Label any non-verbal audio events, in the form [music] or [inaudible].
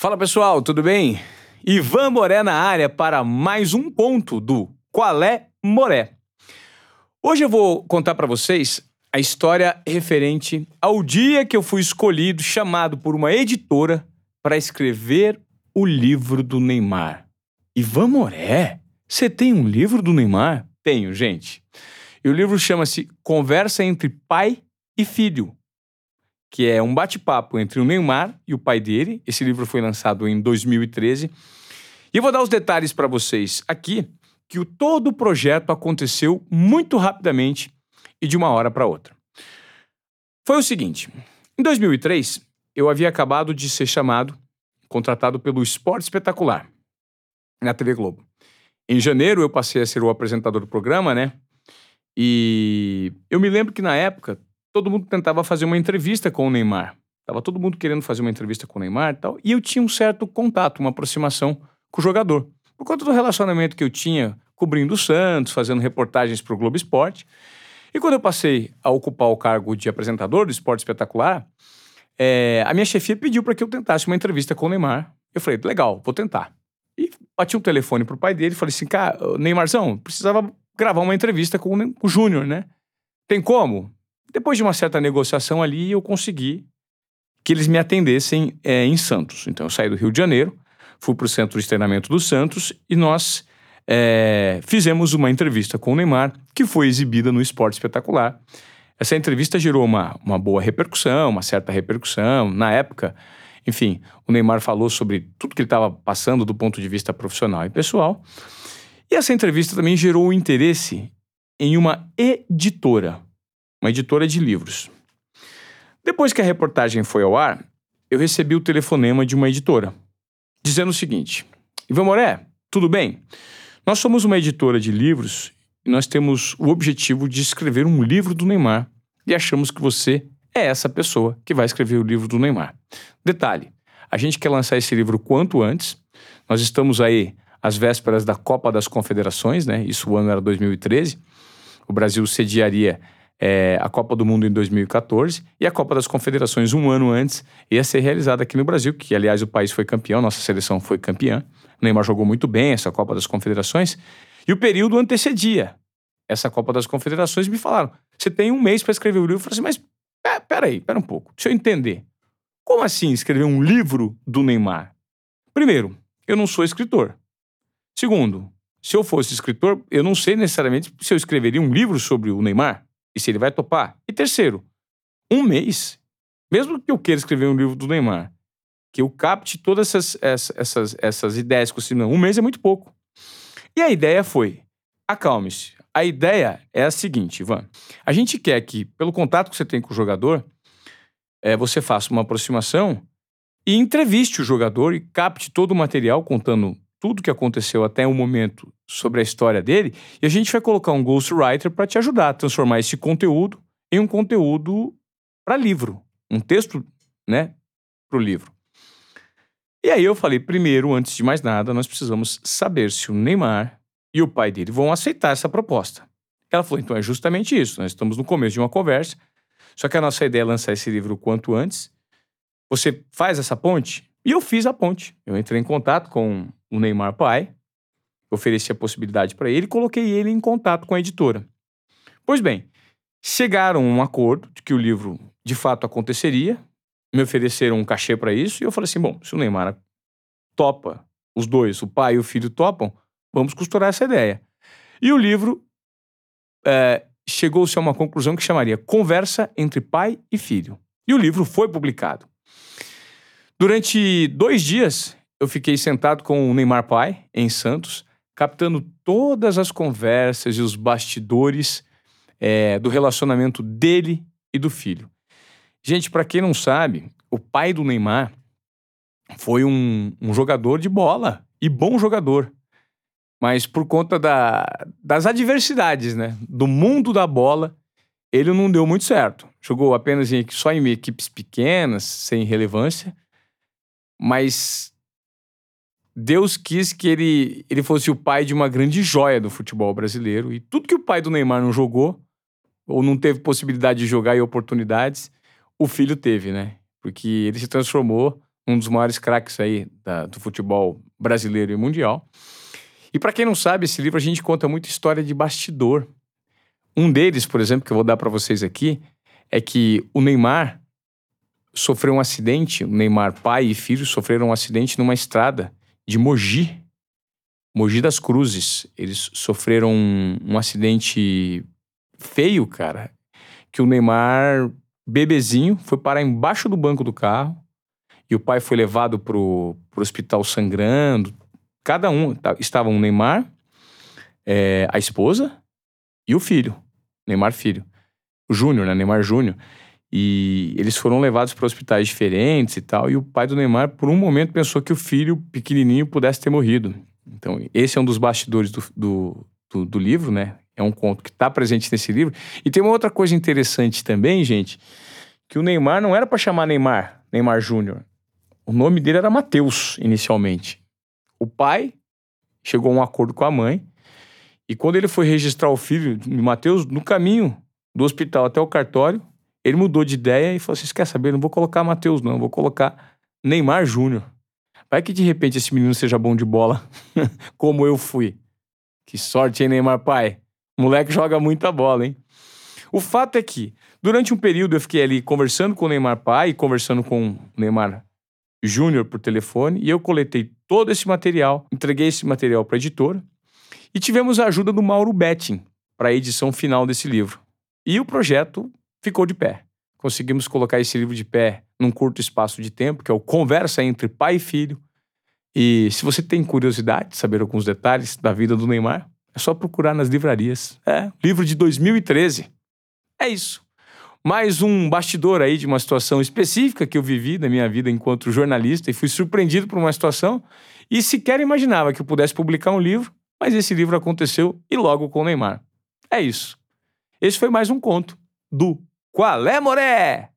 Fala pessoal, tudo bem? Ivan Moré na área para mais um ponto do Qual é Moré. Hoje eu vou contar para vocês a história referente ao dia que eu fui escolhido, chamado por uma editora para escrever o livro do Neymar. Ivan Moré, você tem um livro do Neymar? Tenho, gente. E o livro chama-se Conversa entre Pai e Filho, que é um bate-papo entre o Neymar e o pai dele. Esse livro foi lançado em 2013. E eu vou dar os detalhes para vocês aqui, que o, todo o projeto aconteceu muito rapidamente e de uma hora para outra. Foi o seguinte: em 2003, eu havia acabado de ser chamado, contratado pelo Esporte Espetacular, na TV Globo. Em janeiro, eu passei a ser o apresentador do programa, né? E eu me lembro que na época todo mundo tentava fazer uma entrevista com o Neymar. Tava todo mundo querendo fazer uma entrevista com o Neymar e tal. E eu tinha um certo contato, uma aproximação com o jogador. Por conta do relacionamento que eu tinha cobrindo o Santos, fazendo reportagens para o Globo Esporte. E quando eu passei a ocupar o cargo de apresentador do Esporte Espetacular, é, a minha chefia pediu para que eu tentasse uma entrevista com o Neymar. Eu falei, legal, vou tentar. E bati um telefone pro pai dele e falei assim, cara, Neymarzão, precisava gravar uma entrevista com o Júnior, né? Tem como? Depois de uma certa negociação ali, eu consegui que eles me atendessem é, em Santos. Então eu saí do Rio de Janeiro, fui para o centro de treinamento do Santos e nós é, fizemos uma entrevista com o Neymar, que foi exibida no Esporte Espetacular. Essa entrevista gerou uma, uma boa repercussão, uma certa repercussão. Na época, enfim, o Neymar falou sobre tudo que ele estava passando do ponto de vista profissional e pessoal. E essa entrevista também gerou o interesse em uma editora, uma editora de livros. Depois que a reportagem foi ao ar, eu recebi o telefonema de uma editora, dizendo o seguinte: Ivan Moré, tudo bem? Nós somos uma editora de livros e nós temos o objetivo de escrever um livro do Neymar e achamos que você é essa pessoa que vai escrever o livro do Neymar. Detalhe: a gente quer lançar esse livro quanto antes. Nós estamos aí às vésperas da Copa das Confederações, né? Isso o ano era 2013. O Brasil sediaria é, a Copa do Mundo em 2014 e a Copa das Confederações um ano antes ia ser realizada aqui no Brasil, que aliás o país foi campeão, nossa seleção foi campeã. O Neymar jogou muito bem essa Copa das Confederações e o período antecedia essa Copa das Confederações. Me falaram: você tem um mês para escrever o livro. Eu falei assim, mas é, peraí, pera um pouco, deixa eu entender. Como assim escrever um livro do Neymar? Primeiro, eu não sou escritor. Segundo, se eu fosse escritor, eu não sei necessariamente se eu escreveria um livro sobre o Neymar e se ele vai topar. E terceiro, um mês, mesmo que eu queira escrever um livro do Neymar, que eu capte todas essas, essas, essas, essas ideias com o um mês é muito pouco. E a ideia foi: acalme-se. A ideia é a seguinte, Ivan. A gente quer que, pelo contato que você tem com o jogador, é, você faça uma aproximação e entreviste o jogador e capte todo o material contando tudo que aconteceu até o momento sobre a história dele, e a gente vai colocar um ghostwriter para te ajudar a transformar esse conteúdo em um conteúdo para livro, um texto, né, para o livro. E aí eu falei, primeiro, antes de mais nada, nós precisamos saber se o Neymar e o pai dele vão aceitar essa proposta. Ela falou, então é justamente isso, nós estamos no começo de uma conversa, só que a nossa ideia é lançar esse livro o quanto antes. Você faz essa ponte? E eu fiz a ponte. Eu entrei em contato com o Neymar pai, ofereci a possibilidade para ele coloquei ele em contato com a editora. Pois bem, chegaram a um acordo de que o livro de fato aconteceria, me ofereceram um cachê para isso e eu falei assim: bom, se o Neymar topa, os dois, o pai e o filho topam, vamos costurar essa ideia. E o livro é, chegou-se a uma conclusão que chamaria Conversa entre Pai e Filho. E o livro foi publicado. Durante dois dias, eu fiquei sentado com o Neymar Pai, em Santos, captando todas as conversas e os bastidores é, do relacionamento dele e do filho. Gente, para quem não sabe, o pai do Neymar foi um, um, jogador de bola e bom jogador. Mas por conta da, das adversidades, né? Do mundo da bola, ele não deu muito certo. Jogou apenas em, só em equipes pequenas, sem relevância. Mas Deus quis que ele, ele fosse o pai de uma grande joia do futebol brasileiro. E tudo que o pai do Neymar não jogou, ou não teve possibilidade de jogar e oportunidades, o filho teve, né? Porque ele se transformou um dos maiores craques aí da, do futebol brasileiro e mundial. E para quem não sabe, esse livro a gente conta muita história de bastidor. Um deles, por exemplo, que eu vou dar para vocês aqui, é que o Neymar sofreu um acidente, o Neymar pai e filho sofreram um acidente numa estrada de Mogi, Mogi das Cruzes. Eles sofreram um, um acidente feio, cara, que o Neymar, bebezinho, foi parar embaixo do banco do carro e o pai foi levado pro, pro hospital sangrando. Cada um, tá, estavam o Neymar, é, a esposa e o filho, Neymar filho. O Júnior, né? Neymar Júnior. E eles foram levados para hospitais diferentes e tal. E o pai do Neymar, por um momento, pensou que o filho pequenininho pudesse ter morrido. Então, esse é um dos bastidores do, do, do, do livro, né? É um conto que está presente nesse livro. E tem uma outra coisa interessante também, gente, que o Neymar não era para chamar Neymar, Neymar Júnior. O nome dele era Mateus, inicialmente. O pai chegou a um acordo com a mãe. E quando ele foi registrar o filho de Mateus, no caminho do hospital até o cartório, ele mudou de ideia e falou assim: quer saber? Não vou colocar Matheus, não, vou colocar Neymar Júnior. Vai que de repente esse menino seja bom de bola, [laughs] como eu fui. Que sorte, hein, Neymar pai? Moleque joga muita bola, hein? O fato é que, durante um período, eu fiquei ali conversando com o Neymar pai, conversando com o Neymar Júnior por telefone, e eu coletei todo esse material, entreguei esse material para a editora, e tivemos a ajuda do Mauro Betting para a edição final desse livro. E o projeto ficou de pé. Conseguimos colocar esse livro de pé num curto espaço de tempo, que é o Conversa entre Pai e Filho. E se você tem curiosidade de saber alguns detalhes da vida do Neymar, é só procurar nas livrarias. É, livro de 2013. É isso. Mais um bastidor aí de uma situação específica que eu vivi na minha vida enquanto jornalista e fui surpreendido por uma situação e sequer imaginava que eu pudesse publicar um livro, mas esse livro aconteceu e logo com o Neymar. É isso. Esse foi mais um conto do Qual é, Moré?